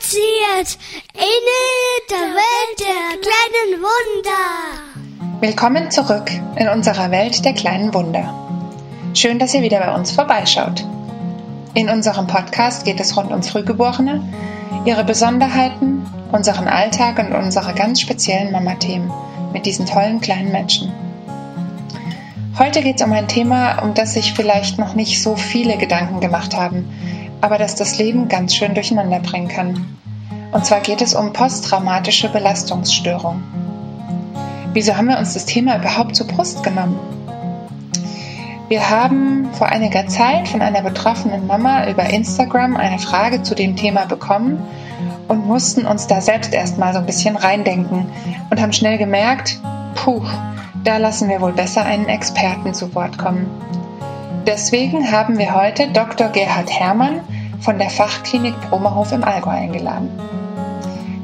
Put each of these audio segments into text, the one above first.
spaziert in der Welt der kleinen Wunder. Willkommen zurück in unserer Welt der kleinen Wunder. Schön, dass ihr wieder bei uns vorbeischaut. In unserem Podcast geht es rund um Frühgeborene, ihre Besonderheiten, unseren Alltag und unsere ganz speziellen Mama-Themen mit diesen tollen kleinen Menschen. Heute geht es um ein Thema, um das sich vielleicht noch nicht so viele Gedanken gemacht haben, aber das das Leben ganz schön durcheinander bringen kann. Und zwar geht es um posttraumatische Belastungsstörung. Wieso haben wir uns das Thema überhaupt zur Brust genommen? Wir haben vor einiger Zeit von einer betroffenen Mama über Instagram eine Frage zu dem Thema bekommen und mussten uns da selbst erstmal so ein bisschen reindenken und haben schnell gemerkt, puh, da lassen wir wohl besser einen Experten zu Wort kommen. Deswegen haben wir heute Dr. Gerhard Herrmann von der Fachklinik Bromerhof im Allgäu eingeladen.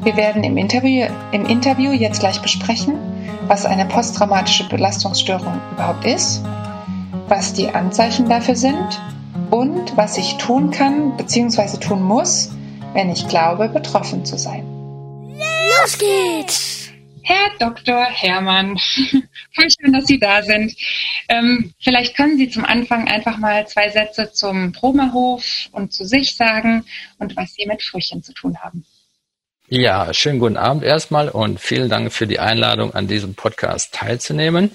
Wir werden im Interview, im Interview jetzt gleich besprechen, was eine posttraumatische Belastungsstörung überhaupt ist, was die Anzeichen dafür sind und was ich tun kann bzw. tun muss, wenn ich glaube, betroffen zu sein. Los geht's! Herr Dr. Herrmann, voll schön, dass Sie da sind. Ähm, vielleicht können Sie zum Anfang einfach mal zwei Sätze zum Promerhof und zu sich sagen und was Sie mit Frühchen zu tun haben. Ja, schönen guten Abend erstmal und vielen Dank für die Einladung, an diesem Podcast teilzunehmen.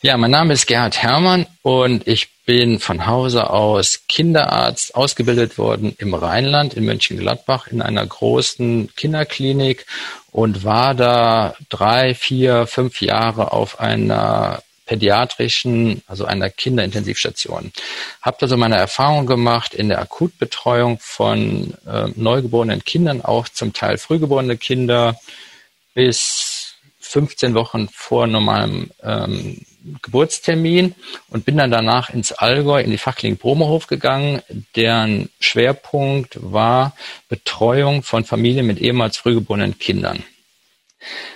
Ja, mein Name ist Gerhard Herrmann und ich bin von Hause aus Kinderarzt ausgebildet worden im Rheinland in Mönchengladbach in einer großen Kinderklinik und war da drei, vier, fünf Jahre auf einer pädiatrischen, also einer Kinderintensivstation. Habe da so meine Erfahrung gemacht in der Akutbetreuung von äh, neugeborenen Kindern, auch zum Teil frühgeborene Kinder bis 15 Wochen vor normalem ähm, Geburtstermin und bin dann danach ins Allgäu in die Fachklinik Bromerhof gegangen, deren Schwerpunkt war Betreuung von Familien mit ehemals frühgeborenen Kindern.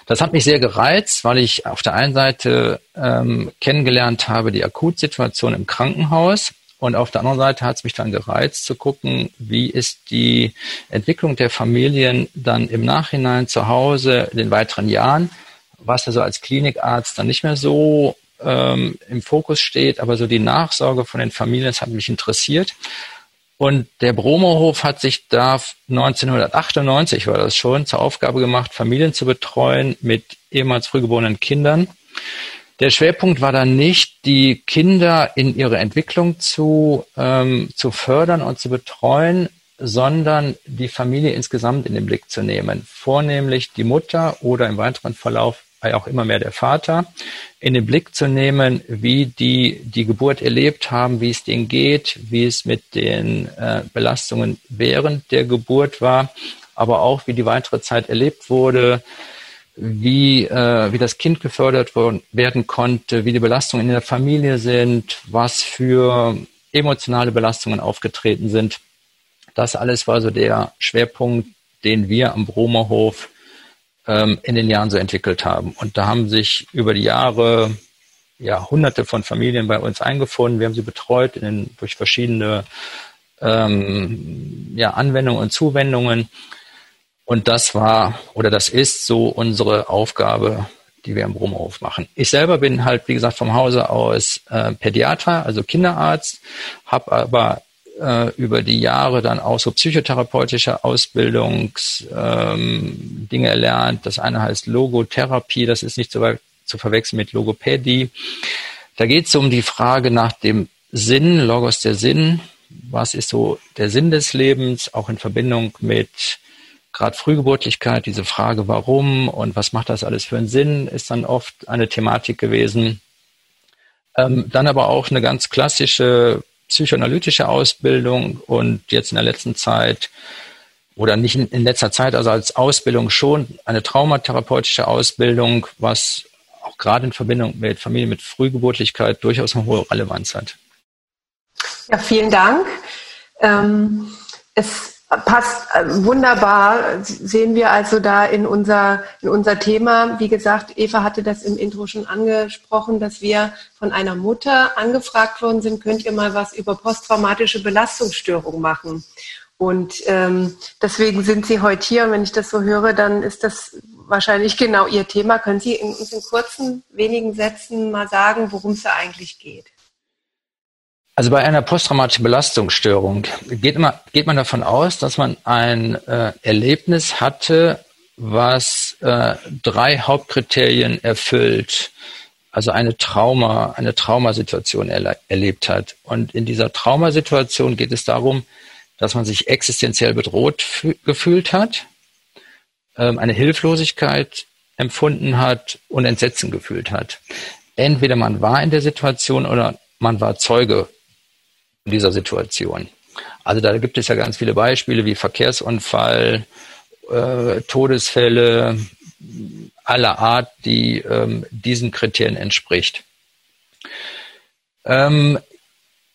Das hat mich sehr gereizt, weil ich auf der einen Seite ähm, kennengelernt habe die Akutsituation im Krankenhaus und auf der anderen Seite hat es mich dann gereizt zu gucken, wie ist die Entwicklung der Familien dann im Nachhinein zu Hause in den weiteren Jahren, was ja so als Klinikarzt dann nicht mehr so ähm, im Fokus steht, aber so die Nachsorge von den Familien, das hat mich interessiert. Und der Bromerhof hat sich da 1998 war das schon zur Aufgabe gemacht, Familien zu betreuen mit ehemals frühgeborenen Kindern. Der Schwerpunkt war dann nicht, die Kinder in ihrer Entwicklung zu, ähm, zu fördern und zu betreuen, sondern die Familie insgesamt in den Blick zu nehmen. Vornehmlich die Mutter oder im weiteren Verlauf auch immer mehr der Vater, in den Blick zu nehmen, wie die die Geburt erlebt haben, wie es denen geht, wie es mit den äh, Belastungen während der Geburt war, aber auch wie die weitere Zeit erlebt wurde, wie, äh, wie das Kind gefördert worden, werden konnte, wie die Belastungen in der Familie sind, was für emotionale Belastungen aufgetreten sind. Das alles war so der Schwerpunkt, den wir am Bromerhof ähm, in den Jahren so entwickelt haben. Und da haben sich über die Jahre ja hunderte von Familien bei uns eingefunden. Wir haben sie betreut in den, durch verschiedene ähm, ja, Anwendungen und Zuwendungen. Und das war oder das ist so unsere Aufgabe, die wir im Brummerhof machen. Ich selber bin halt, wie gesagt, vom Hause aus äh, Pädiater, also Kinderarzt, habe aber äh, über die Jahre dann auch so psychotherapeutische Ausbildungsdinge ähm, erlernt. Das eine heißt Logotherapie, das ist nicht zu, zu verwechseln mit Logopädie. Da geht es um die Frage nach dem Sinn, Logos der Sinn. Was ist so der Sinn des Lebens, auch in Verbindung mit gerade Frühgeburtlichkeit, diese Frage, warum und was macht das alles für einen Sinn, ist dann oft eine Thematik gewesen. Ähm, dann aber auch eine ganz klassische psychoanalytische Ausbildung und jetzt in der letzten Zeit oder nicht in, letzter Zeit, also als Ausbildung schon eine traumatherapeutische Ausbildung, was auch gerade in Verbindung mit Familien mit Frühgeburtlichkeit durchaus eine hohe Relevanz hat. Ja, vielen Dank. Ähm, es passt äh, wunderbar, sehen wir also da in unser, in unser Thema. Wie gesagt, Eva hatte das im Intro schon angesprochen, dass wir von einer Mutter angefragt worden sind, könnt ihr mal was über posttraumatische Belastungsstörung machen? Und ähm, deswegen sind Sie heute hier. Und wenn ich das so höre, dann ist das wahrscheinlich genau Ihr Thema. Können Sie in, uns in kurzen, wenigen Sätzen mal sagen, worum es da eigentlich geht? Also bei einer posttraumatischen Belastungsstörung geht, immer, geht man davon aus, dass man ein äh, Erlebnis hatte, was äh, drei Hauptkriterien erfüllt. Also eine Trauma, eine Traumasituation erle erlebt hat. Und in dieser Traumasituation geht es darum, dass man sich existenziell bedroht gefühlt hat, ähm, eine Hilflosigkeit empfunden hat und Entsetzen gefühlt hat. Entweder man war in der Situation oder man war Zeuge dieser Situation. Also da gibt es ja ganz viele Beispiele wie Verkehrsunfall, äh, Todesfälle aller Art, die ähm, diesen Kriterien entspricht. Ähm,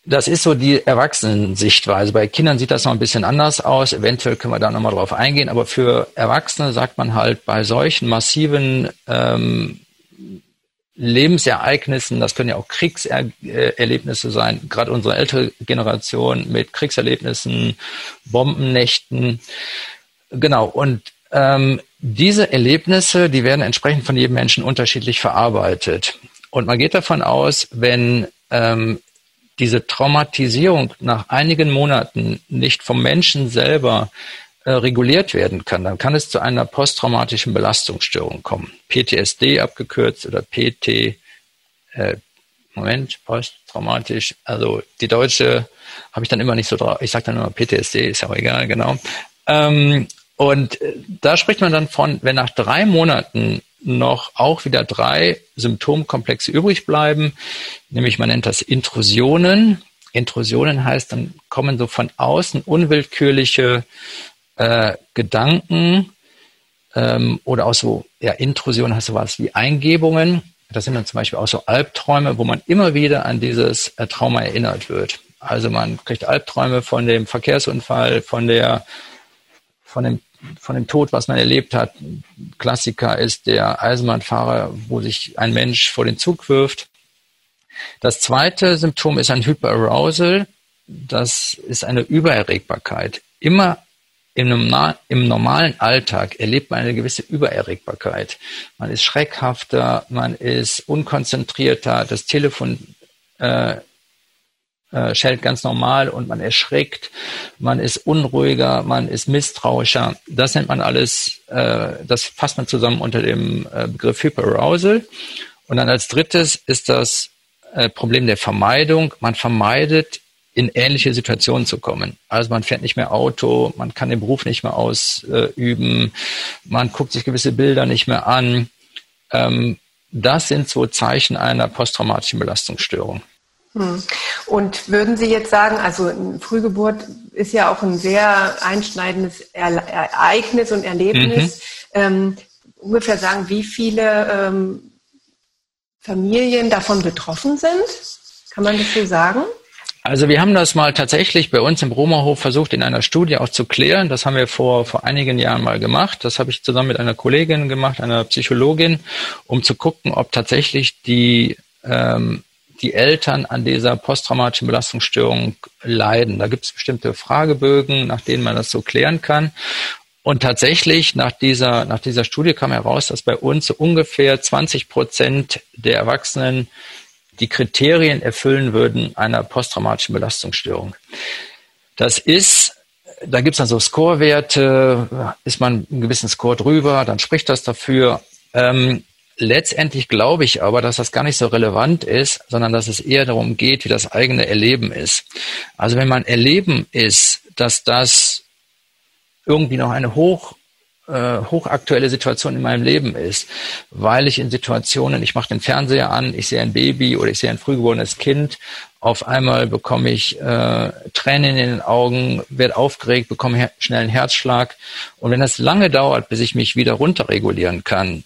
das ist so die Erwachsenensichtweise. Bei Kindern sieht das noch ein bisschen anders aus. Eventuell können wir da nochmal drauf eingehen. Aber für Erwachsene sagt man halt bei solchen massiven ähm, Lebensereignissen, das können ja auch Kriegserlebnisse sein, gerade unsere ältere Generation mit Kriegserlebnissen, Bombennächten. Genau, und ähm, diese Erlebnisse, die werden entsprechend von jedem Menschen unterschiedlich verarbeitet. Und man geht davon aus, wenn ähm, diese Traumatisierung nach einigen Monaten nicht vom Menschen selber äh, reguliert werden kann, dann kann es zu einer posttraumatischen Belastungsstörung kommen. PTSD abgekürzt oder PT, äh, Moment, posttraumatisch, also die deutsche habe ich dann immer nicht so drauf, ich sage dann immer PTSD, ist ja auch egal, genau. Ähm, und äh, da spricht man dann von, wenn nach drei Monaten noch auch wieder drei Symptomkomplexe übrig bleiben, nämlich man nennt das Intrusionen. Intrusionen heißt, dann kommen so von außen unwillkürliche äh, Gedanken ähm, oder auch so, ja, Intrusion heißt sowas wie Eingebungen. Das sind dann zum Beispiel auch so Albträume, wo man immer wieder an dieses äh, Trauma erinnert wird. Also man kriegt Albträume von dem Verkehrsunfall, von der, von dem, von dem Tod, was man erlebt hat. Klassiker ist der Eisenbahnfahrer, wo sich ein Mensch vor den Zug wirft. Das zweite Symptom ist ein Hyperarousal. Das ist eine Übererregbarkeit. Immer im, normal, im normalen Alltag erlebt man eine gewisse Übererregbarkeit. Man ist schreckhafter, man ist unkonzentrierter, das Telefon äh, äh, schellt ganz normal und man erschreckt, man ist unruhiger, man ist misstrauischer. Das nennt man alles, äh, das fasst man zusammen unter dem äh, Begriff Hyperarousal. Und dann als drittes ist das äh, Problem der Vermeidung. Man vermeidet in ähnliche Situationen zu kommen. Also man fährt nicht mehr Auto, man kann den Beruf nicht mehr ausüben, man guckt sich gewisse Bilder nicht mehr an. Ähm, das sind so Zeichen einer posttraumatischen Belastungsstörung. Hm. Und würden Sie jetzt sagen, also Frühgeburt ist ja auch ein sehr einschneidendes Ereignis und Erlebnis. Mhm. Ähm, ungefähr sagen, wie viele ähm, Familien davon betroffen sind? Kann man das so sagen? Also wir haben das mal tatsächlich bei uns im Romerhof versucht, in einer Studie auch zu klären. Das haben wir vor, vor einigen Jahren mal gemacht. Das habe ich zusammen mit einer Kollegin gemacht, einer Psychologin, um zu gucken, ob tatsächlich die, ähm, die Eltern an dieser posttraumatischen Belastungsstörung leiden. Da gibt es bestimmte Fragebögen, nach denen man das so klären kann. Und tatsächlich nach dieser, nach dieser Studie kam heraus, dass bei uns so ungefähr 20 Prozent der Erwachsenen die Kriterien erfüllen würden einer posttraumatischen Belastungsstörung. Das ist, da gibt es dann so Scorewerte, ist man einen gewissen Score drüber, dann spricht das dafür. Ähm, letztendlich glaube ich aber, dass das gar nicht so relevant ist, sondern dass es eher darum geht, wie das eigene Erleben ist. Also wenn mein Erleben ist, dass das irgendwie noch eine hoch äh, hochaktuelle Situation in meinem Leben ist, weil ich in Situationen, ich mache den Fernseher an, ich sehe ein Baby oder ich sehe ein frühgeborenes Kind, auf einmal bekomme ich äh, Tränen in den Augen, werde aufgeregt, bekomme schnell einen Herzschlag. Und wenn das lange dauert, bis ich mich wieder runterregulieren kann,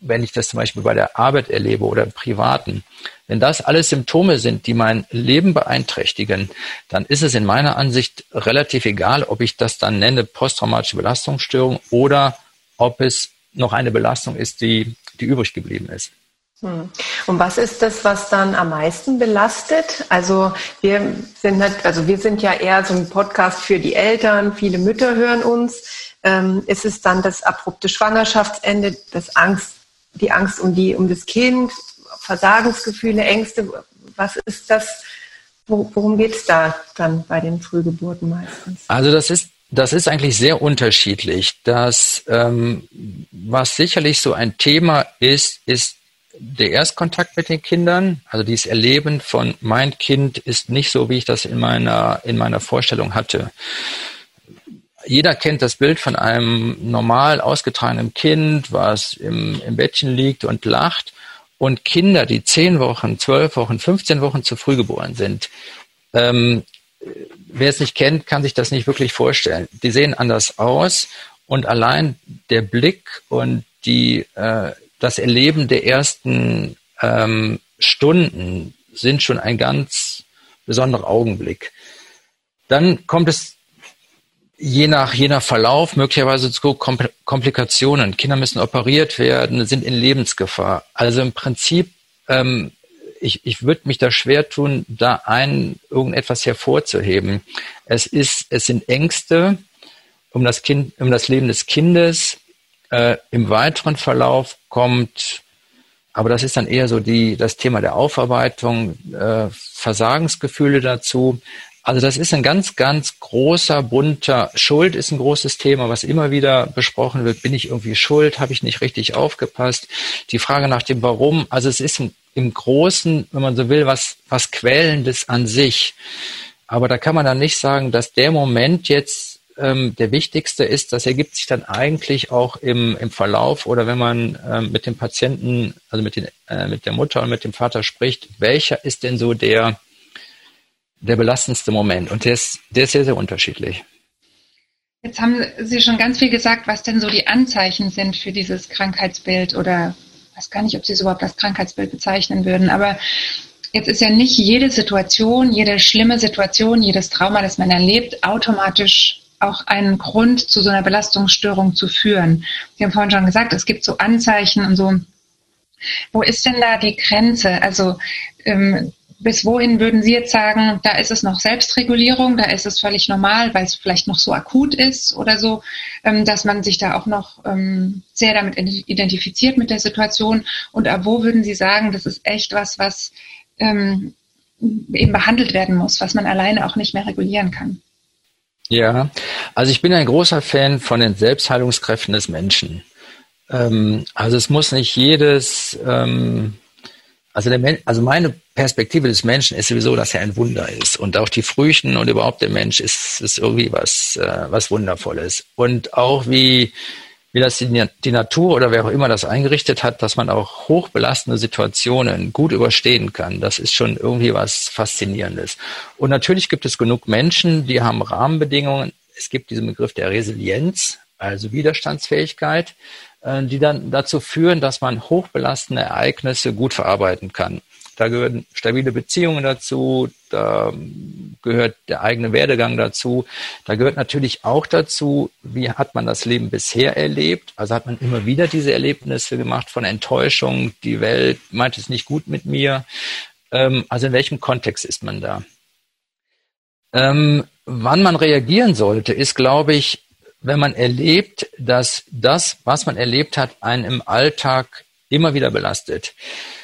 wenn ich das zum Beispiel bei der Arbeit erlebe oder im Privaten, wenn das alles Symptome sind, die mein Leben beeinträchtigen, dann ist es in meiner Ansicht relativ egal, ob ich das dann nenne posttraumatische Belastungsstörung oder ob es noch eine Belastung ist, die, die übrig geblieben ist. Hm. Und was ist das, was dann am meisten belastet? Also wir sind also wir sind ja eher so ein Podcast für die Eltern. Viele Mütter hören uns. Ähm, ist es dann das abrupte Schwangerschaftsende, das Angst, die Angst um die um das Kind, Versagensgefühle, Ängste? Was ist das? Worum geht es da dann bei den Frühgeburten meistens? Also das ist das ist eigentlich sehr unterschiedlich. Das, ähm, was sicherlich so ein Thema ist, ist der Erstkontakt mit den Kindern, also dieses Erleben von mein Kind ist nicht so, wie ich das in meiner, in meiner Vorstellung hatte. Jeder kennt das Bild von einem normal ausgetragenen Kind, was im, im Bettchen liegt und lacht. Und Kinder, die zehn Wochen, zwölf Wochen, 15 Wochen zu früh geboren sind, ähm, wer es nicht kennt, kann sich das nicht wirklich vorstellen. Die sehen anders aus und allein der Blick und die, äh, das Erleben der ersten ähm, Stunden sind schon ein ganz besonderer Augenblick. Dann kommt es je nach, je nach Verlauf möglicherweise zu Komplikationen. Kinder müssen operiert werden, sind in Lebensgefahr. Also im Prinzip, ähm, ich, ich würde mich da schwer tun, da ein irgendetwas hervorzuheben. Es ist, es sind Ängste um das Kind, um das Leben des Kindes, äh, Im weiteren Verlauf kommt, aber das ist dann eher so die, das Thema der Aufarbeitung, äh, Versagensgefühle dazu. Also das ist ein ganz, ganz großer, bunter, Schuld ist ein großes Thema, was immer wieder besprochen wird. Bin ich irgendwie schuld? Habe ich nicht richtig aufgepasst? Die Frage nach dem Warum. Also es ist im, Großen, wenn man so will, was, was Quälendes an sich. Aber da kann man dann nicht sagen, dass der Moment jetzt ähm, der wichtigste ist, das ergibt sich dann eigentlich auch im, im Verlauf oder wenn man ähm, mit dem Patienten, also mit, den, äh, mit der Mutter und mit dem Vater spricht, welcher ist denn so der, der belastendste Moment? Und der ist, der ist sehr, sehr unterschiedlich. Jetzt haben Sie schon ganz viel gesagt, was denn so die Anzeichen sind für dieses Krankheitsbild oder ich weiß gar nicht, ob Sie es überhaupt als Krankheitsbild bezeichnen würden, aber jetzt ist ja nicht jede Situation, jede schlimme Situation, jedes Trauma, das man erlebt, automatisch auch einen Grund zu so einer Belastungsstörung zu führen. Sie haben vorhin schon gesagt, es gibt so Anzeichen und so. Wo ist denn da die Grenze? Also ähm, bis wohin würden Sie jetzt sagen, da ist es noch Selbstregulierung, da ist es völlig normal, weil es vielleicht noch so akut ist oder so, ähm, dass man sich da auch noch ähm, sehr damit identifiziert mit der Situation. Und ab wo würden Sie sagen, das ist echt was, was ähm, eben behandelt werden muss, was man alleine auch nicht mehr regulieren kann? Ja, also ich bin ein großer Fan von den Selbstheilungskräften des Menschen. Also es muss nicht jedes, also, der also meine Perspektive des Menschen ist sowieso, dass er ein Wunder ist. Und auch die Früchten und überhaupt der Mensch ist, ist irgendwie was, äh, was Wundervolles. Und auch wie, wie das die, die Natur oder wer auch immer das eingerichtet hat, dass man auch hochbelastende Situationen gut überstehen kann. Das ist schon irgendwie was Faszinierendes. Und natürlich gibt es genug Menschen, die haben Rahmenbedingungen. Es gibt diesen Begriff der Resilienz, also Widerstandsfähigkeit, äh, die dann dazu führen, dass man hochbelastende Ereignisse gut verarbeiten kann. Da gehören stabile Beziehungen dazu, da gehört der eigene Werdegang dazu. Da gehört natürlich auch dazu, wie hat man das Leben bisher erlebt? Also hat man immer wieder diese Erlebnisse gemacht von Enttäuschung, die Welt meint es nicht gut mit mir. Ähm, also in welchem Kontext ist man da? Ähm, wann man reagieren sollte, ist, glaube ich, wenn man erlebt, dass das, was man erlebt hat, einen im Alltag immer wieder belastet.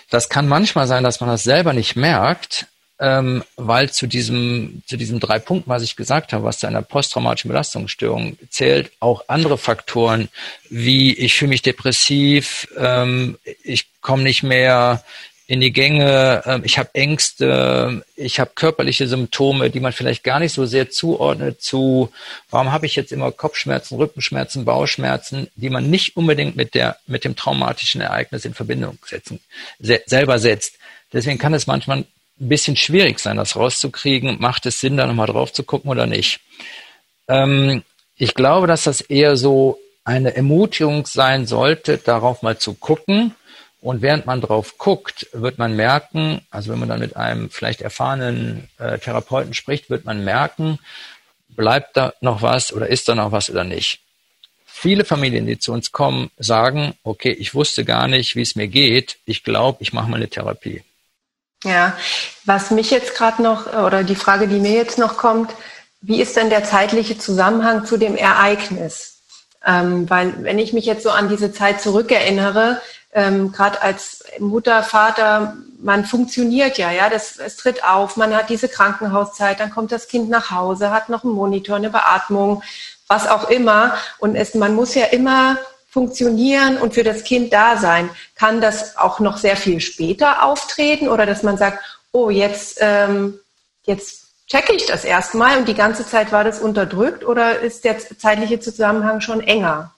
Das kann manchmal sein, dass man das selber nicht merkt, ähm, weil zu diesem, zu diesen drei Punkten, was ich gesagt habe, was zu einer posttraumatischen Belastungsstörung zählt, auch andere Faktoren, wie ich fühle mich depressiv, ähm, ich komme nicht mehr in die Gänge, äh, ich habe Ängste, ich habe körperliche Symptome, die man vielleicht gar nicht so sehr zuordnet zu, warum habe ich jetzt immer Kopfschmerzen, Rückenschmerzen, Bauchschmerzen, die man nicht unbedingt mit der mit dem traumatischen Ereignis in Verbindung setzen, se selber setzt. Deswegen kann es manchmal ein bisschen schwierig sein, das rauszukriegen. Macht es Sinn, da nochmal drauf zu gucken oder nicht? Ähm, ich glaube, dass das eher so eine Ermutigung sein sollte, darauf mal zu gucken und während man drauf guckt, wird man merken, also wenn man dann mit einem vielleicht erfahrenen äh, Therapeuten spricht, wird man merken, bleibt da noch was oder ist da noch was oder nicht. viele Familien, die zu uns kommen, sagen, okay, ich wusste gar nicht, wie es mir geht. Ich glaube, ich mache mal eine Therapie. Ja, was mich jetzt gerade noch, oder die Frage, die mir jetzt noch kommt, wie ist denn der zeitliche Zusammenhang zu dem Ereignis? Ähm, weil wenn ich mich jetzt so an diese Zeit zurückerinnere, ähm, gerade als Mutter, Vater, man funktioniert ja, ja, das, es tritt auf, man hat diese Krankenhauszeit, dann kommt das Kind nach Hause, hat noch einen Monitor, eine Beatmung, was auch immer. Und es, man muss ja immer funktionieren und für das Kind da sein. Kann das auch noch sehr viel später auftreten oder dass man sagt, oh, jetzt, ähm, jetzt checke ich das erstmal und die ganze Zeit war das unterdrückt oder ist der zeitliche Zusammenhang schon enger?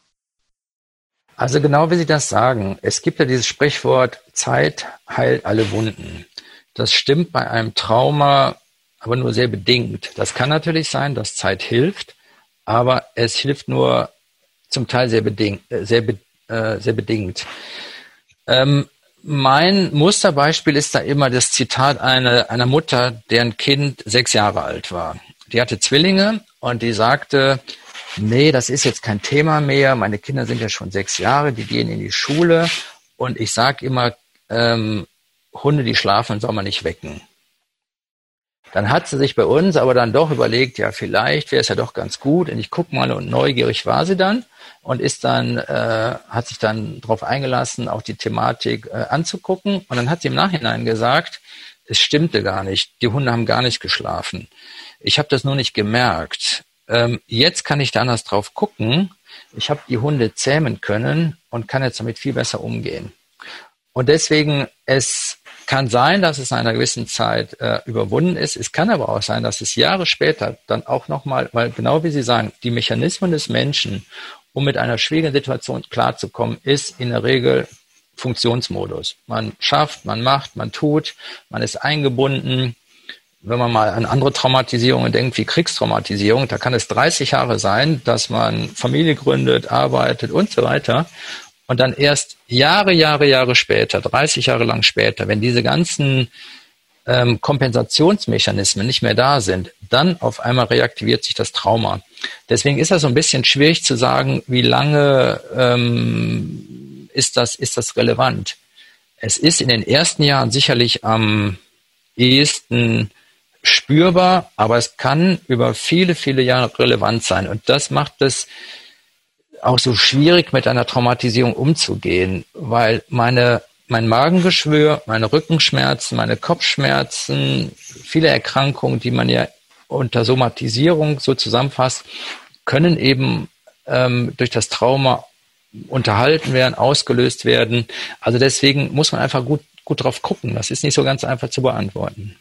Also genau wie Sie das sagen, es gibt ja dieses Sprichwort, Zeit heilt alle Wunden. Das stimmt bei einem Trauma aber nur sehr bedingt. Das kann natürlich sein, dass Zeit hilft, aber es hilft nur zum Teil sehr bedingt. Äh, sehr, äh, sehr bedingt. Ähm, mein Musterbeispiel ist da immer das Zitat einer, einer Mutter, deren Kind sechs Jahre alt war. Die hatte Zwillinge und die sagte, nee, das ist jetzt kein Thema mehr. Meine Kinder sind ja schon sechs Jahre, die gehen in die Schule und ich sage immer, ähm, Hunde, die schlafen, soll man nicht wecken. Dann hat sie sich bei uns aber dann doch überlegt, ja, vielleicht wäre es ja doch ganz gut. Und ich guck mal und neugierig war sie dann und ist dann, äh, hat sich dann darauf eingelassen, auch die Thematik äh, anzugucken. Und dann hat sie im Nachhinein gesagt, es stimmte gar nicht. Die Hunde haben gar nicht geschlafen. Ich habe das nur nicht gemerkt. Ähm, jetzt kann ich da anders drauf gucken. Ich habe die Hunde zähmen können und kann jetzt damit viel besser umgehen. Und deswegen, es kann sein, dass es in einer gewissen Zeit äh, überwunden ist. Es kann aber auch sein, dass es Jahre später dann auch nochmal, weil genau wie Sie sagen, die Mechanismen des Menschen, um mit einer schwierigen Situation klarzukommen, ist in der Regel Funktionsmodus. Man schafft, man macht, man tut, man ist eingebunden, wenn man mal an andere Traumatisierungen denkt, wie Kriegstraumatisierung, da kann es 30 Jahre sein, dass man Familie gründet, arbeitet und so weiter. Und dann erst Jahre, Jahre, Jahre später, 30 Jahre lang später, wenn diese ganzen ähm, Kompensationsmechanismen nicht mehr da sind, dann auf einmal reaktiviert sich das Trauma. Deswegen ist das so ein bisschen schwierig zu sagen, wie lange ähm, ist, das, ist das relevant. Es ist in den ersten Jahren sicherlich am ehesten spürbar, aber es kann über viele, viele Jahre relevant sein. Und das macht es auch so schwierig, mit einer Traumatisierung umzugehen, weil meine, mein Magengeschwür, meine Rückenschmerzen, meine Kopfschmerzen, viele Erkrankungen, die man ja unter Somatisierung so zusammenfasst, können eben ähm, durch das Trauma unterhalten werden, ausgelöst werden. Also deswegen muss man einfach gut, gut drauf gucken. Das ist nicht so ganz einfach zu beantworten.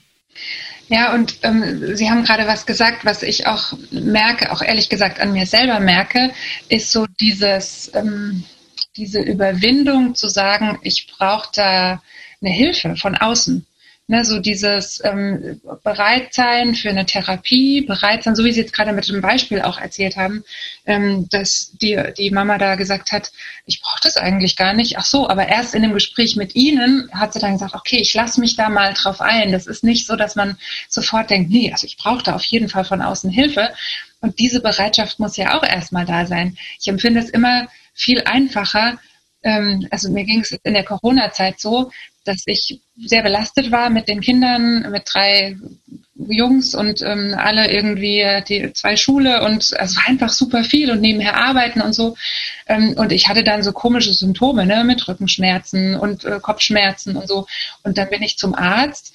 Ja, und ähm, Sie haben gerade was gesagt, was ich auch merke, auch ehrlich gesagt an mir selber merke, ist so dieses, ähm, diese Überwindung zu sagen, ich brauche da eine Hilfe von außen. Ne, so dieses ähm, Bereitsein für eine Therapie, Bereitsein, so wie Sie jetzt gerade mit dem Beispiel auch erzählt haben, ähm, dass die, die Mama da gesagt hat, ich brauche das eigentlich gar nicht. Ach so, aber erst in dem Gespräch mit Ihnen hat sie dann gesagt, okay, ich lasse mich da mal drauf ein. Das ist nicht so, dass man sofort denkt, nee, also ich brauche da auf jeden Fall von außen Hilfe. Und diese Bereitschaft muss ja auch erstmal da sein. Ich empfinde es immer viel einfacher, ähm, also mir ging es in der Corona-Zeit so, dass ich sehr belastet war mit den Kindern, mit drei Jungs und ähm, alle irgendwie die zwei Schule und es war einfach super viel und nebenher arbeiten und so. Ähm, und ich hatte dann so komische Symptome, ne, mit Rückenschmerzen und äh, Kopfschmerzen und so. Und dann bin ich zum Arzt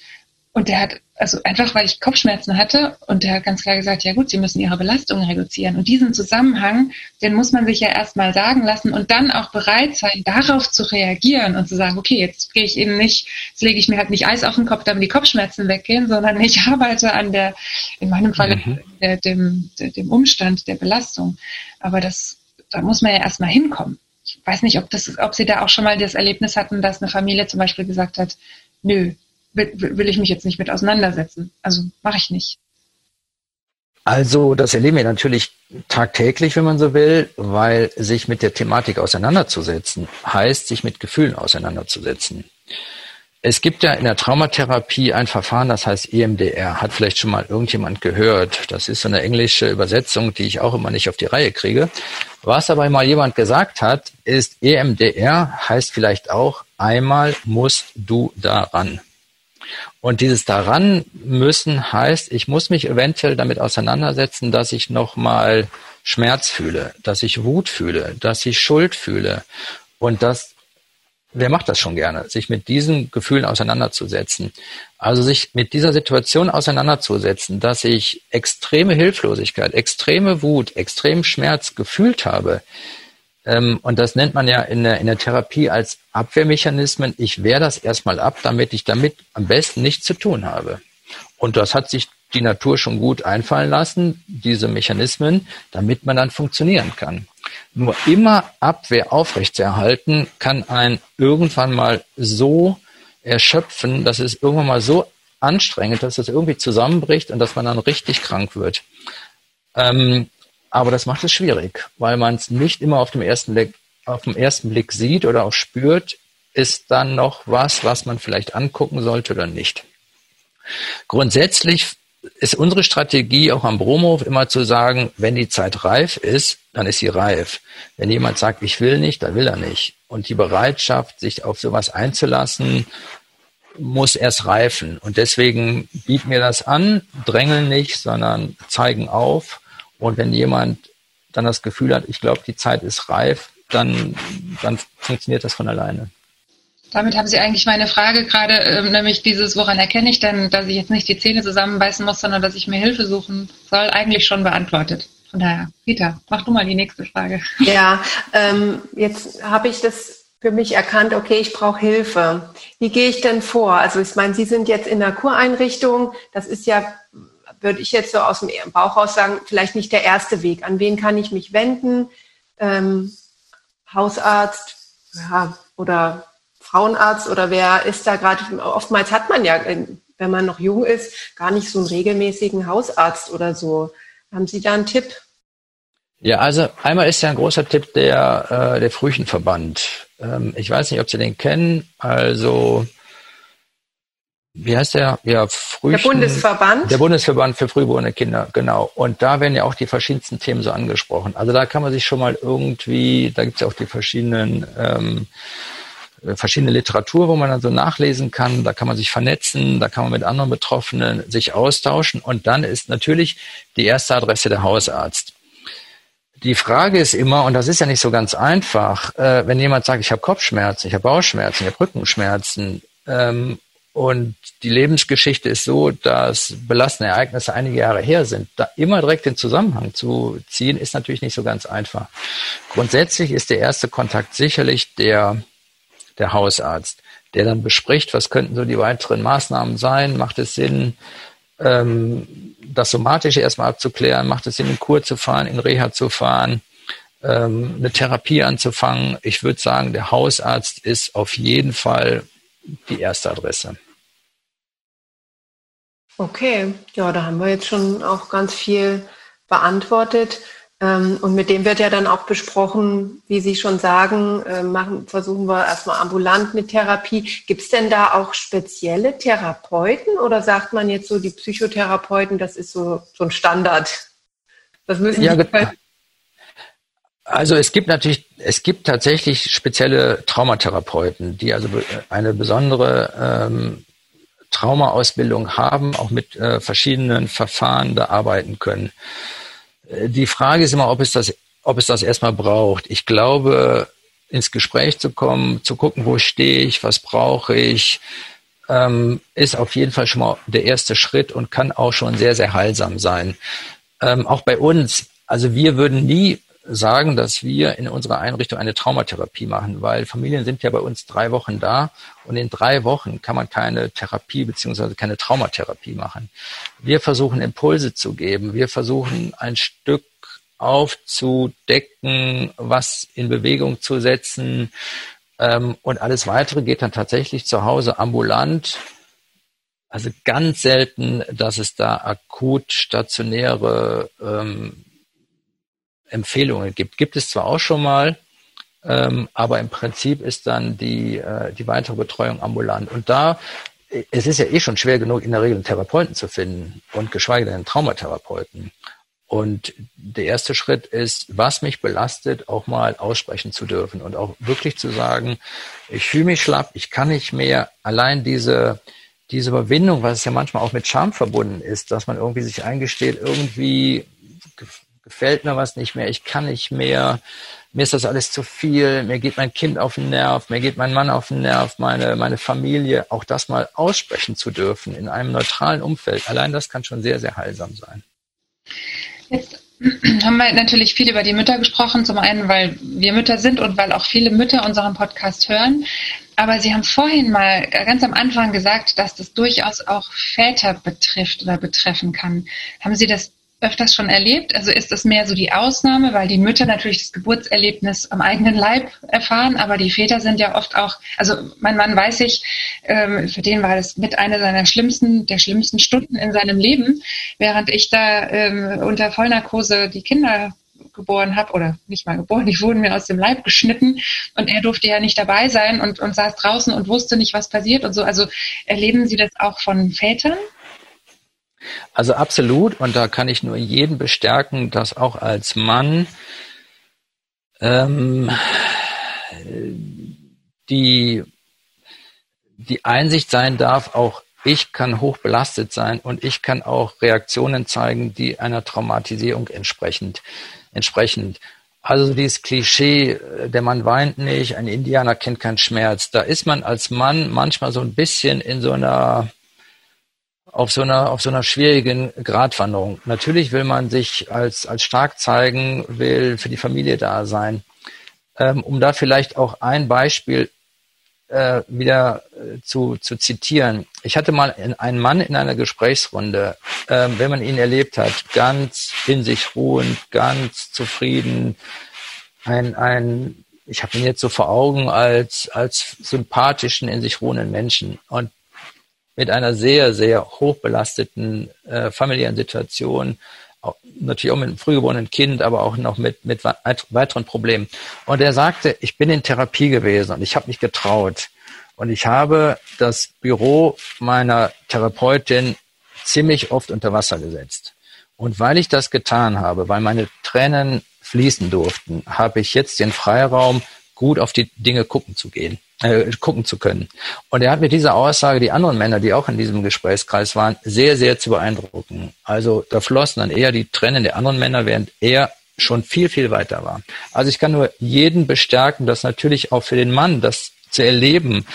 und der hat, also einfach weil ich Kopfschmerzen hatte und der hat ganz klar gesagt, ja gut, Sie müssen Ihre Belastung reduzieren. Und diesen Zusammenhang, den muss man sich ja erstmal sagen lassen und dann auch bereit sein, darauf zu reagieren und zu sagen, okay, jetzt gehe ich eben nicht, jetzt lege ich mir halt nicht Eis auf den Kopf, damit die Kopfschmerzen weggehen, sondern ich arbeite an der, in meinem Fall, mhm. der, dem, dem Umstand der Belastung. Aber das, da muss man ja erstmal hinkommen. Ich weiß nicht, ob das, ob Sie da auch schon mal das Erlebnis hatten, dass eine Familie zum Beispiel gesagt hat, nö, will, will ich mich jetzt nicht mit auseinandersetzen. Also mache ich nicht. Also das erleben wir natürlich tagtäglich, wenn man so will, weil sich mit der Thematik auseinanderzusetzen heißt, sich mit Gefühlen auseinanderzusetzen. Es gibt ja in der Traumatherapie ein Verfahren, das heißt EMDR. Hat vielleicht schon mal irgendjemand gehört. Das ist so eine englische Übersetzung, die ich auch immer nicht auf die Reihe kriege. Was aber mal jemand gesagt hat, ist EMDR heißt vielleicht auch, einmal musst du daran. Und dieses daran müssen heißt, ich muss mich eventuell damit auseinandersetzen, dass ich nochmal Schmerz fühle, dass ich Wut fühle, dass ich Schuld fühle. Und das wer macht das schon gerne, sich mit diesen Gefühlen auseinanderzusetzen? Also sich mit dieser Situation auseinanderzusetzen, dass ich extreme Hilflosigkeit, extreme Wut, extrem Schmerz gefühlt habe. Ähm, und das nennt man ja in der, in der Therapie als Abwehrmechanismen. Ich wehre das erstmal ab, damit ich damit am besten nichts zu tun habe. Und das hat sich die Natur schon gut einfallen lassen, diese Mechanismen, damit man dann funktionieren kann. Nur immer Abwehr aufrechtzuerhalten, kann ein irgendwann mal so erschöpfen, dass es irgendwann mal so anstrengend, dass es irgendwie zusammenbricht und dass man dann richtig krank wird. Ähm, aber das macht es schwierig, weil man es nicht immer auf dem ersten Blick, auf dem ersten Blick sieht oder auch spürt, ist dann noch was, was man vielleicht angucken sollte oder nicht. Grundsätzlich ist unsere Strategie auch am Bromhof immer zu sagen, wenn die Zeit reif ist, dann ist sie reif. Wenn jemand sagt, ich will nicht, dann will er nicht. Und die Bereitschaft, sich auf sowas einzulassen, muss erst reifen. Und deswegen bieten wir das an, drängeln nicht, sondern zeigen auf. Und wenn jemand dann das Gefühl hat, ich glaube, die Zeit ist reif, dann, dann funktioniert das von alleine. Damit haben Sie eigentlich meine Frage gerade, äh, nämlich dieses, woran erkenne ich denn, dass ich jetzt nicht die Zähne zusammenbeißen muss, sondern dass ich mir Hilfe suchen soll, eigentlich schon beantwortet. Von daher, Rita, mach du mal die nächste Frage. Ja, ähm, jetzt habe ich das für mich erkannt, okay, ich brauche Hilfe. Wie gehe ich denn vor? Also ich meine, Sie sind jetzt in einer Kureinrichtung, das ist ja, würde ich jetzt so aus dem Bauch raus sagen, vielleicht nicht der erste Weg. An wen kann ich mich wenden? Ähm, Hausarzt ja, oder Frauenarzt oder wer ist da gerade, oftmals hat man ja, wenn man noch jung ist, gar nicht so einen regelmäßigen Hausarzt oder so. Haben Sie da einen Tipp? Ja, also einmal ist ja ein großer Tipp der, äh, der Frühchenverband. Ähm, ich weiß nicht, ob Sie den kennen. Also, wie heißt der? Ja, Frühchen, der Bundesverband. Der Bundesverband für frühgeborene Kinder, genau. Und da werden ja auch die verschiedensten Themen so angesprochen. Also da kann man sich schon mal irgendwie, da gibt es ja auch die verschiedenen ähm, äh, verschiedene Literatur, wo man dann so nachlesen kann. Da kann man sich vernetzen, da kann man mit anderen Betroffenen sich austauschen. Und dann ist natürlich die erste Adresse der Hausarzt. Die Frage ist immer, und das ist ja nicht so ganz einfach, äh, wenn jemand sagt, ich habe Kopfschmerzen, ich habe Bauchschmerzen, ich habe Rückenschmerzen ähm, und die Lebensgeschichte ist so, dass belastende Ereignisse einige Jahre her sind, da immer direkt den Zusammenhang zu ziehen, ist natürlich nicht so ganz einfach. Grundsätzlich ist der erste Kontakt sicherlich der der Hausarzt, der dann bespricht, was könnten so die weiteren Maßnahmen sein, macht es Sinn, ähm, das Somatische erstmal abzuklären, macht es Sinn, in Kur zu fahren, in Reha zu fahren, ähm, eine Therapie anzufangen. Ich würde sagen, der Hausarzt ist auf jeden Fall die erste Adresse. Okay, ja, da haben wir jetzt schon auch ganz viel beantwortet. Ähm, und mit dem wird ja dann auch besprochen, wie Sie schon sagen, äh, machen, versuchen wir erstmal ambulant mit Therapie. Gibt es denn da auch spezielle Therapeuten oder sagt man jetzt so, die Psychotherapeuten, das ist so, so ein Standard? Das müssen ja, also es gibt natürlich, es gibt tatsächlich spezielle Traumatherapeuten, die also eine besondere ähm, Traumaausbildung haben, auch mit äh, verschiedenen Verfahren da arbeiten können. Die Frage ist immer, ob es das, ob es das erstmal braucht. Ich glaube, ins Gespräch zu kommen, zu gucken, wo stehe ich, was brauche ich, ähm, ist auf jeden Fall schon mal der erste Schritt und kann auch schon sehr, sehr heilsam sein. Ähm, auch bei uns, also wir würden nie sagen, dass wir in unserer Einrichtung eine Traumatherapie machen, weil Familien sind ja bei uns drei Wochen da und in drei Wochen kann man keine Therapie beziehungsweise keine Traumatherapie machen. Wir versuchen Impulse zu geben, wir versuchen ein Stück aufzudecken, was in Bewegung zu setzen ähm, und alles weitere geht dann tatsächlich zu Hause ambulant. Also ganz selten, dass es da akut stationäre ähm, Empfehlungen gibt. Gibt es zwar auch schon mal, Ähm, aber im Prinzip ist dann die, äh, die weitere Betreuung ambulant. Und da, es ist ja eh schon schwer genug, in der Regel einen Therapeuten zu finden und geschweige denn einen Traumatherapeuten. Und der erste Schritt ist, was mich belastet, auch mal aussprechen zu dürfen und auch wirklich zu sagen, ich fühle mich schlapp, ich kann nicht mehr. Allein diese, diese Überwindung, was ja manchmal auch mit Scham verbunden ist, dass man irgendwie sich eingesteht, irgendwie gefällt mir was nicht mehr, ich kann nicht mehr, mir ist das alles zu viel, mir geht mein Kind auf den Nerv, mir geht mein Mann auf den Nerv, meine, meine Familie, auch das mal aussprechen zu dürfen in einem neutralen Umfeld. Allein das kann schon sehr, sehr heilsam sein. Jetzt haben wir natürlich viel über die Mütter gesprochen. Zum einen, weil wir Mütter sind und weil auch viele Mütter unseren Podcast hören. Aber Sie haben vorhin mal ganz am Anfang gesagt, dass das durchaus auch Väter betrifft oder betreffen kann. Haben Sie das öfters schon erlebt? Also ist es mehr so die Ausnahme, weil die Mütter natürlich das Geburtserlebnis am eigenen Leib erfahren, aber die Väter sind ja oft auch, also mein Mann weiß ich, ähm, für den war das mit einer seiner schlimmsten, der schlimmsten Stunden in seinem Leben, während ich da ähm, unter Vollnarkose die Kinder geboren habe oder nicht mal geboren, die wurden mir aus dem Leib geschnitten und er durfte ja nicht dabei sein und, und saß draußen und wusste nicht, was passiert und so. Also erleben Sie das auch von Vätern? Also absolut, und da kann ich nur jeden bestärken, dass auch als Mann ähm, die, die Einsicht sein darf, auch ich kann hochbelastet sein und ich kann auch Reaktionen zeigen, die einer Traumatisierung entsprechend, entsprechend. Also dieses Klischee, der Mann weint nicht, ein Indianer kennt keinen Schmerz. Da ist man als Mann manchmal so ein bisschen in so einer auf so einer, auf so einer schwierigen Gratwanderung. Natürlich will man sich als, als stark zeigen, will für die Familie da sein. Ähm, um da vielleicht auch ein Beispiel äh, wieder äh, zu, zu zitieren. Ich hatte mal einen Mann in einer Gesprächsrunde, äh, wenn man ihn erlebt hat, ganz in sich ruhend, ganz zufrieden, ein, ein ich habe ihn jetzt so vor Augen als, als sympathischen, in sich ruhenden Menschen. Und mit einer sehr, sehr hochbelasteten äh, familiären Situation, auch, natürlich auch mit einem frühgeborenen Kind, aber auch noch mit, mit weiteren Problemen. Und er sagte, ich bin in Therapie gewesen und ich habe mich getraut. Und ich habe das Büro meiner Therapeutin ziemlich oft unter Wasser gesetzt. Und weil ich das getan habe, weil meine Tränen fließen durften, habe ich jetzt den Freiraum, gut auf die Dinge gucken zu gehen äh, gucken zu können. Und er hat mit dieser Aussage die anderen Männer, die auch in diesem Gesprächskreis waren, sehr, sehr zu beeindrucken. Also da flossen dann eher die Tränen der anderen Männer, während er schon viel, viel weiter war. Also ich kann nur jeden bestärken, dass natürlich auch für den Mann das zu erleben,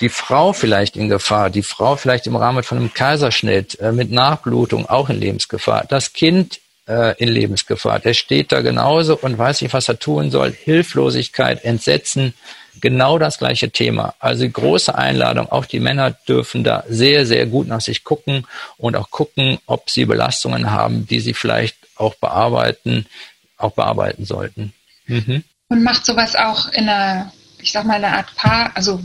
die Frau vielleicht in Gefahr, die Frau vielleicht im Rahmen von einem Kaiserschnitt äh, mit Nachblutung auch in Lebensgefahr, das Kind äh, in Lebensgefahr, der steht da genauso und weiß nicht, was er tun soll, Hilflosigkeit, Entsetzen, genau das gleiche Thema. Also große Einladung, auch die Männer dürfen da sehr, sehr gut nach sich gucken und auch gucken, ob sie Belastungen haben, die sie vielleicht auch bearbeiten, auch bearbeiten sollten. Mhm. Und macht sowas auch in einer, ich sag mal, eine Art Paar, also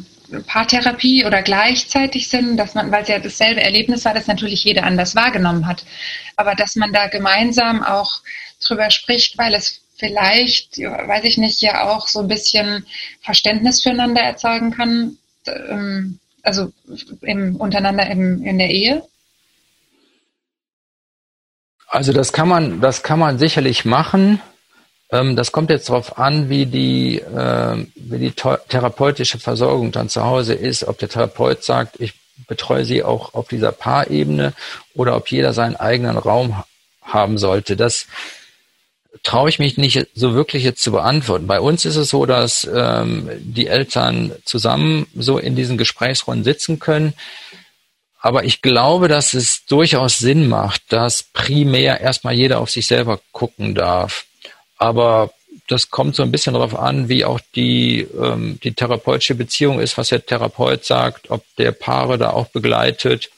Paartherapie oder gleichzeitig Sinn, dass man, weil es ja dasselbe Erlebnis war, das natürlich jeder anders wahrgenommen hat, aber dass man da gemeinsam auch drüber spricht, weil es vielleicht, weiß ich nicht, ja auch so ein bisschen Verständnis füreinander erzeugen kann, ähm, also im, untereinander im, in der Ehe? Also das kann man, das kann man sicherlich machen. Ähm, das kommt jetzt darauf an, wie die, äh, wie die therapeutische Versorgung dann zu Hause ist, ob der Therapeut sagt, ich betreue sie auch auf dieser Paarebene oder ob jeder seinen eigenen Raum haben sollte. Das traue ich mich nicht so wirklich jetzt zu beantworten. Bei uns ist es so, dass ähm, die Eltern zusammen so in diesen Gesprächsrunden sitzen können. Aber ich glaube, dass es durchaus Sinn macht, dass primär erstmal jeder auf sich selber gucken darf. Aber das kommt so ein bisschen darauf an, wie auch die, ähm, die therapeutische Beziehung ist, was der Therapeut sagt, ob der Paare da auch begleitet.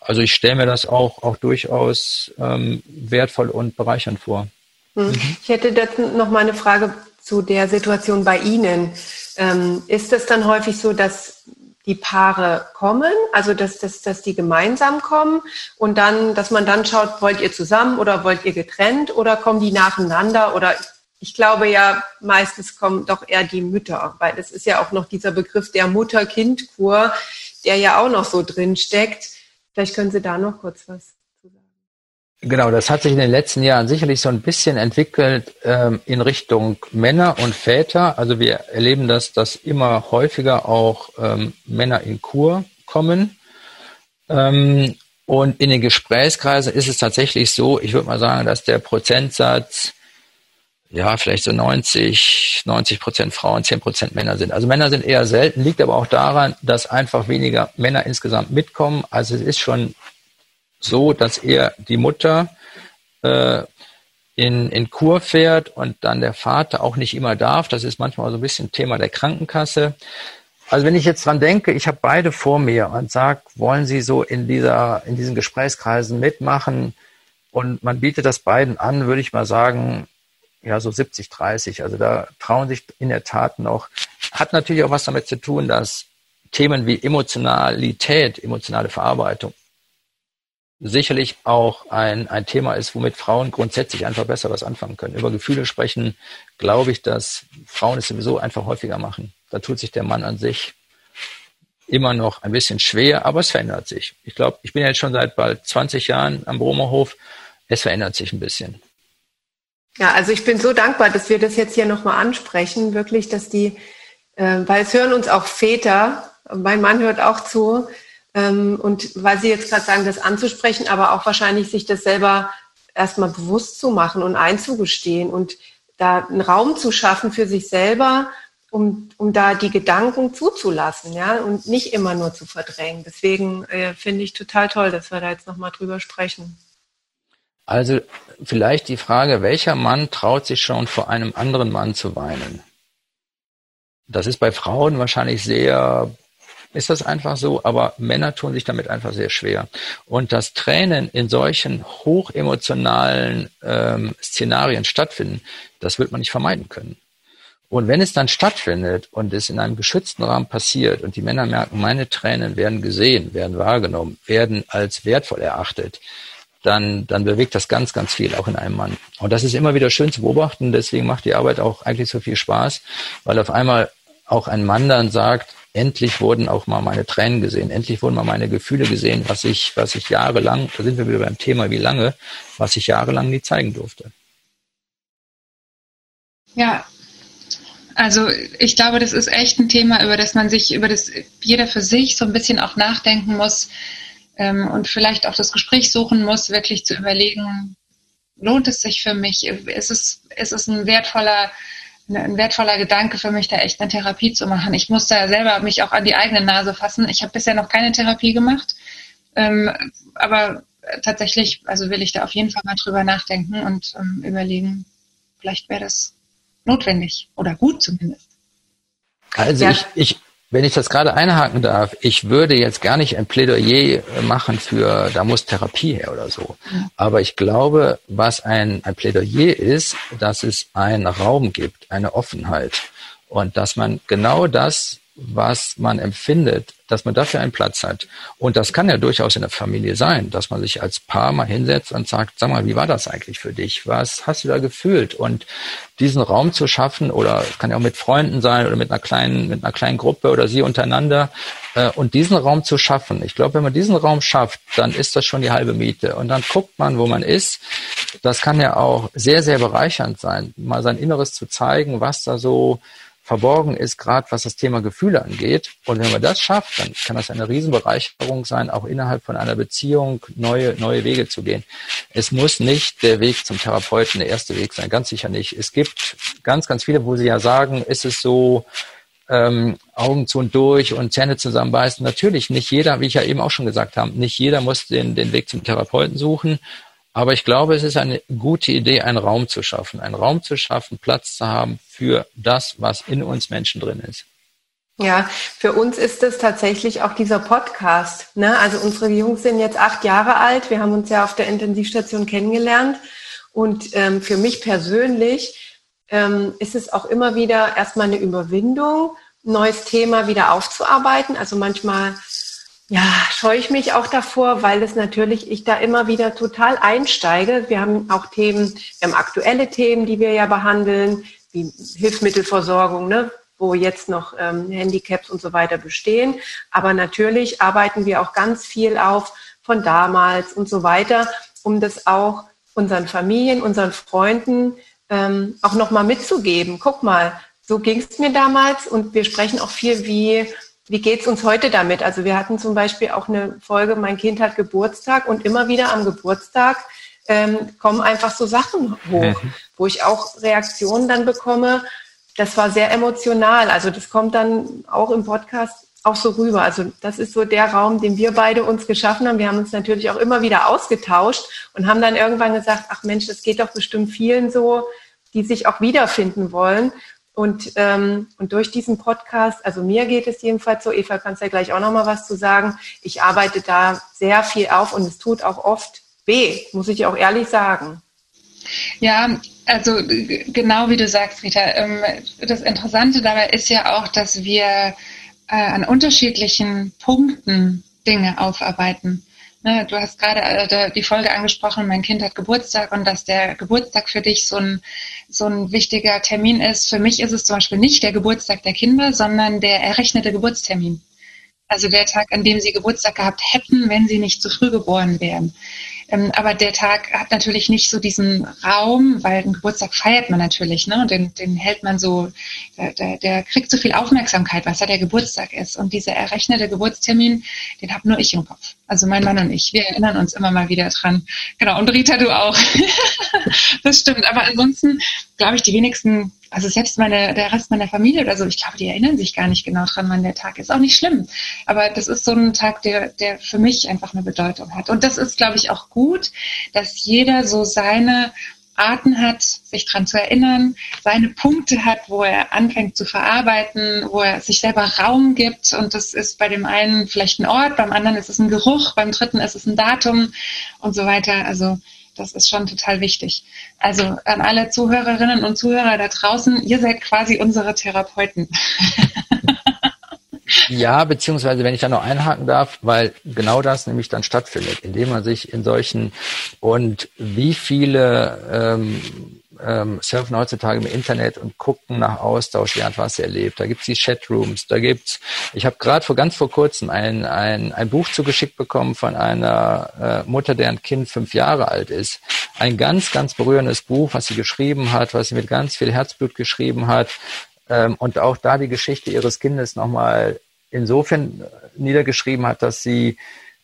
Also ich stelle mir das auch, auch durchaus ähm, wertvoll und bereichernd vor. Mhm. Ich hätte dazu noch mal eine Frage zu der Situation bei Ihnen. Ähm, ist es dann häufig so, dass die Paare kommen, also dass, dass, dass die gemeinsam kommen und dann, dass man dann schaut, wollt ihr zusammen oder wollt ihr getrennt oder kommen die nacheinander oder ich glaube ja, meistens kommen doch eher die Mütter, weil es ist ja auch noch dieser Begriff der Mutter-Kind-Kur, der ja auch noch so drin steckt. Vielleicht können Sie da noch kurz was. Genau, das hat sich in den letzten Jahren sicherlich so ein bisschen entwickelt ähm, in Richtung Männer und Väter. Also wir erleben das, dass immer häufiger auch ähm, Männer in Kur kommen. Ähm, und in den Gesprächskreisen ist es tatsächlich so, ich würde mal sagen, dass der Prozentsatz ja, vielleicht so 90, 90 Prozent Frauen, 10 Prozent Männer sind. Also Männer sind eher selten, liegt aber auch daran, dass einfach weniger Männer insgesamt mitkommen. Also es ist schon so, dass eher die Mutter äh, in, in Kur fährt und dann der Vater auch nicht immer darf. Das ist manchmal so ein bisschen Thema der Krankenkasse. Also wenn ich jetzt dran denke, ich habe beide vor mir und sage, wollen Sie so in dieser, in diesen Gesprächskreisen mitmachen und man bietet das beiden an, würde ich mal sagen, ja, so 70, 30. Also da trauen sich in der Tat noch. Hat natürlich auch was damit zu tun, dass Themen wie Emotionalität, emotionale Verarbeitung sicherlich auch ein, ein Thema ist, womit Frauen grundsätzlich einfach besser was anfangen können. Über Gefühle sprechen, glaube ich, dass Frauen es sowieso einfach häufiger machen. Da tut sich der Mann an sich immer noch ein bisschen schwer, aber es verändert sich. Ich glaube, ich bin jetzt schon seit bald 20 Jahren am Bromerhof. Es verändert sich ein bisschen. Ja, also ich bin so dankbar, dass wir das jetzt hier nochmal ansprechen, wirklich, dass die, äh, weil es hören uns auch Väter, mein Mann hört auch zu, und weil Sie jetzt gerade sagen, das anzusprechen, aber auch wahrscheinlich sich das selber erstmal bewusst zu machen und einzugestehen und da einen Raum zu schaffen für sich selber, um, um da die Gedanken zuzulassen, ja, und nicht immer nur zu verdrängen. Deswegen äh, finde ich total toll, dass wir da jetzt nochmal drüber sprechen. Also vielleicht die Frage, welcher Mann traut sich schon vor einem anderen Mann zu weinen? Das ist bei Frauen wahrscheinlich sehr, ist das einfach so, aber Männer tun sich damit einfach sehr schwer. Und dass Tränen in solchen hochemotionalen ähm, Szenarien stattfinden, das wird man nicht vermeiden können. Und wenn es dann stattfindet und es in einem geschützten Rahmen passiert und die Männer merken, meine Tränen werden gesehen, werden wahrgenommen, werden als wertvoll erachtet, dann, dann bewegt das ganz, ganz viel, auch in einem Mann. Und das ist immer wieder schön zu beobachten. Deswegen macht die Arbeit auch eigentlich so viel Spaß, weil auf einmal auch ein Mann dann sagt, endlich wurden auch mal meine Tränen gesehen, endlich wurden mal meine Gefühle gesehen, was ich, was ich jahrelang, da sind wir wieder beim Thema, wie lange, was ich jahrelang nie zeigen durfte. Ja, also ich glaube, das ist echt ein Thema, über das man sich, über das jeder für sich so ein bisschen auch nachdenken muss ähm, und vielleicht auch das Gespräch suchen muss, wirklich zu überlegen, lohnt es sich für mich? Ist es, ist es ein wertvoller, ein wertvoller Gedanke für mich, da echt eine Therapie zu machen? Ich muss da selber mich auch an die eigene Nase fassen. Ich habe bisher noch keine Therapie gemacht, ähm, aber tatsächlich, also will ich da auf jeden Fall mal drüber nachdenken und ähm, überlegen, vielleicht wäre das notwendig oder gut zumindest. Also ja. ich, ich, wenn ich das gerade einhaken darf, ich würde jetzt gar nicht ein Plädoyer machen für, da muss Therapie her oder so. Aber ich glaube, was ein, ein Plädoyer ist, dass es einen Raum gibt, eine Offenheit. Und dass man genau das, was man empfindet, dass man dafür einen Platz hat. Und das kann ja durchaus in der Familie sein, dass man sich als Paar mal hinsetzt und sagt, sag mal, wie war das eigentlich für dich? Was hast du da gefühlt? Und diesen Raum zu schaffen, oder kann ja auch mit Freunden sein oder mit einer kleinen, mit einer kleinen Gruppe oder sie untereinander, äh, und diesen Raum zu schaffen. Ich glaube, wenn man diesen Raum schafft, dann ist das schon die halbe Miete. Und dann guckt man, wo man ist. Das kann ja auch sehr, sehr bereichernd sein, mal sein Inneres zu zeigen, was da so verborgen ist, gerade was das Thema Gefühle angeht. Und wenn man das schafft, dann kann das eine Riesenbereicherung sein, auch innerhalb von einer Beziehung neue, neue Wege zu gehen. Es muss nicht der Weg zum Therapeuten der erste Weg sein, ganz sicher nicht. Es gibt ganz, ganz viele, wo sie ja sagen, ist es so, ähm, Augen zu und durch und Zähne zusammenbeißen. Natürlich, nicht jeder, wie ich ja eben auch schon gesagt habe, nicht jeder muss den, den Weg zum Therapeuten suchen. Aber ich glaube, es ist eine gute Idee, einen Raum zu schaffen, einen Raum zu schaffen, Platz zu haben für das, was in uns Menschen drin ist. Ja, für uns ist es tatsächlich auch dieser Podcast. Ne? Also unsere Jungs sind jetzt acht Jahre alt. Wir haben uns ja auf der Intensivstation kennengelernt. Und ähm, für mich persönlich ähm, ist es auch immer wieder erstmal eine Überwindung, ein neues Thema wieder aufzuarbeiten. Also manchmal Ja, scheue ich mich auch davor, weil es natürlich ich da immer wieder total einsteige. Wir haben auch Themen, wir haben aktuelle Themen, die wir ja behandeln, wie Hilfsmittelversorgung, ne? wo jetzt noch ähm, Handicaps und so weiter bestehen. Aber natürlich arbeiten wir auch ganz viel auf von damals und so weiter, um das auch unseren Familien, unseren Freunden ähm, auch nochmal mitzugeben. Guck mal, so ging es mir damals und wir sprechen auch viel, wie, wie geht es uns heute damit. Also wir hatten zum Beispiel auch eine Folge, mein Kind hat Geburtstag und immer wieder am Geburtstag ähm, kommen einfach so Sachen hoch, mhm. wo ich auch Reaktionen dann bekomme. Das war sehr emotional. Also das kommt dann auch im Podcast auch so rüber. Also das ist so der Raum, den wir beide uns geschaffen haben. Wir haben uns natürlich auch immer wieder ausgetauscht und haben dann irgendwann gesagt, ach Mensch, das geht doch bestimmt vielen so, die sich auch wiederfinden wollen. Und, ähm, und durch diesen Podcast, also mir geht es jedenfalls so, Eva, kannst ja gleich auch noch mal was zu sagen. Ich arbeite da sehr viel auf und es tut auch oft weh, muss ich auch ehrlich sagen. Ja, also genau wie du sagst, Rita. Ähm, das Interessante dabei ist ja auch, dass wir äh, an unterschiedlichen Punkten Dinge aufarbeiten. Ne, du hast gerade äh, die Folge angesprochen, mein Kind hat Geburtstag und dass der Geburtstag für dich so ein, so ein wichtiger Termin ist. Für mich ist es zum Beispiel nicht der Geburtstag der Kinder, sondern der errechnete Geburtstermin. Also der Tag, an dem sie Geburtstag gehabt hätten, wenn sie nicht zu früh geboren wären. Ähm, aber der Tag hat natürlich nicht so diesen Raum, weil einen Geburtstag feiert man natürlich, ne? Und den, den hält man so, der, der, der kriegt so viel Aufmerksamkeit, was ja der Geburtstag ist. Und dieser errechnete Geburtstermin, den habe nur ich im Kopf. Also mein Mann und ich, wir erinnern uns immer mal wieder dran. Genau, und Rita, du auch. das stimmt. Aber ansonsten glaube ich, die wenigsten also selbst meine, der Rest meiner Familie oder so, ich glaube, die erinnern sich gar nicht genau dran, wann der Tag ist. Auch nicht schlimm. Aber das ist so ein Tag, der, der für mich einfach eine Bedeutung hat. Und das ist, glaube ich, auch gut, dass jeder so seine Arten hat, sich dran zu erinnern, seine Punkte hat, wo er anfängt zu verarbeiten, wo er sich selber Raum gibt. Und das ist bei dem einen vielleicht ein Ort, beim anderen ist es ein Geruch, beim dritten ist es ein Datum und so weiter. Also das ist schon total wichtig. Also an alle Zuhörerinnen und Zuhörer da draußen, ihr seid quasi unsere Therapeuten. Ja, beziehungsweise wenn ich da noch einhaken darf, weil genau das nämlich dann stattfindet, indem man sich in solchen und wie viele ähm, ähm, surfen heutzutage im Internet und gucken nach Austausch, wer hat was erlebt. Da gibt's die Chatrooms, da gibt's, ich habe gerade vor ganz vor kurzem ein, ein, ein Buch zugeschickt bekommen von einer äh, Mutter, deren Kind fünf Jahre alt ist. Ein ganz, ganz berührendes Buch, was sie geschrieben hat, was sie mit ganz viel Herzblut geschrieben hat. Ähm, und auch da die Geschichte ihres Kindes nochmal insofern niedergeschrieben hat, dass sie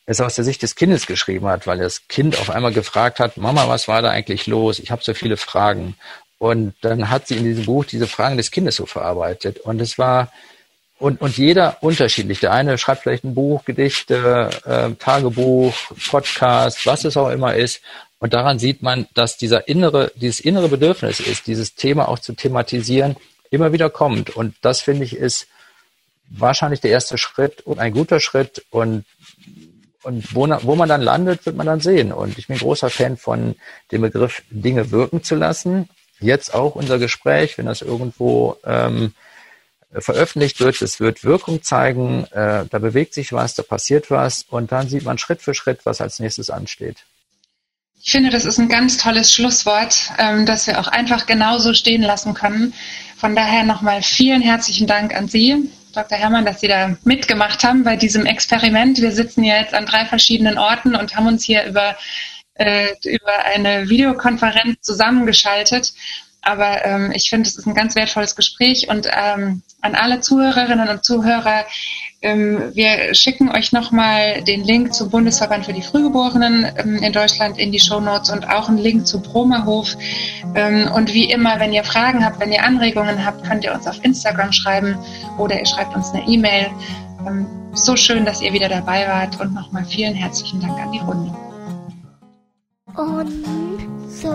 es aus der Sicht des Kindes geschrieben hat, weil das Kind auf einmal gefragt hat, Mama, was war da eigentlich los? Ich habe so viele Fragen. Und dann hat sie in diesem Buch diese Fragen des Kindes so verarbeitet. Und es war, und, und jeder unterschiedlich. Der eine schreibt vielleicht ein Buch, Gedichte, äh, Tagebuch, Podcast, was es auch immer ist. Und daran sieht man, dass dieser innere, dieses innere Bedürfnis ist, dieses Thema auch zu thematisieren, immer wieder kommt. Und das finde ich ist wahrscheinlich der erste Schritt und ein guter Schritt. Und und wo, wo man dann landet, wird man dann sehen. Und ich bin großer Fan von dem Begriff, Dinge wirken zu lassen. Jetzt auch unser Gespräch, wenn das irgendwo ähm, veröffentlicht wird, es wird Wirkung zeigen, äh, da bewegt sich was, da passiert was und dann sieht man Schritt für Schritt, was als nächstes ansteht. Ich finde, das ist ein ganz tolles Schlusswort, ähm, das wir auch einfach genauso stehen lassen können. Von daher nochmal vielen herzlichen Dank an Sie, Dr. Herrmann, dass Sie da mitgemacht haben bei diesem Experiment. Wir sitzen ja jetzt an drei verschiedenen Orten und haben uns hier über, äh, über eine Videokonferenz zusammengeschaltet. Aber ähm, ich finde, es ist ein ganz wertvolles Gespräch und ähm, an alle Zuhörerinnen und Zuhörer, wir schicken euch nochmal den Link zum Bundesverband für die Frühgeborenen ähm, in Deutschland in die Show Notes und auch einen Link zu Promahof. Ähm, und wie immer, wenn ihr Fragen habt, wenn ihr Anregungen habt, könnt ihr uns auf Instagram schreiben oder ihr schreibt uns eine E-Mail. so schön, dass ihr wieder dabei wart und nochmal vielen herzlichen Dank an die Runde. Und so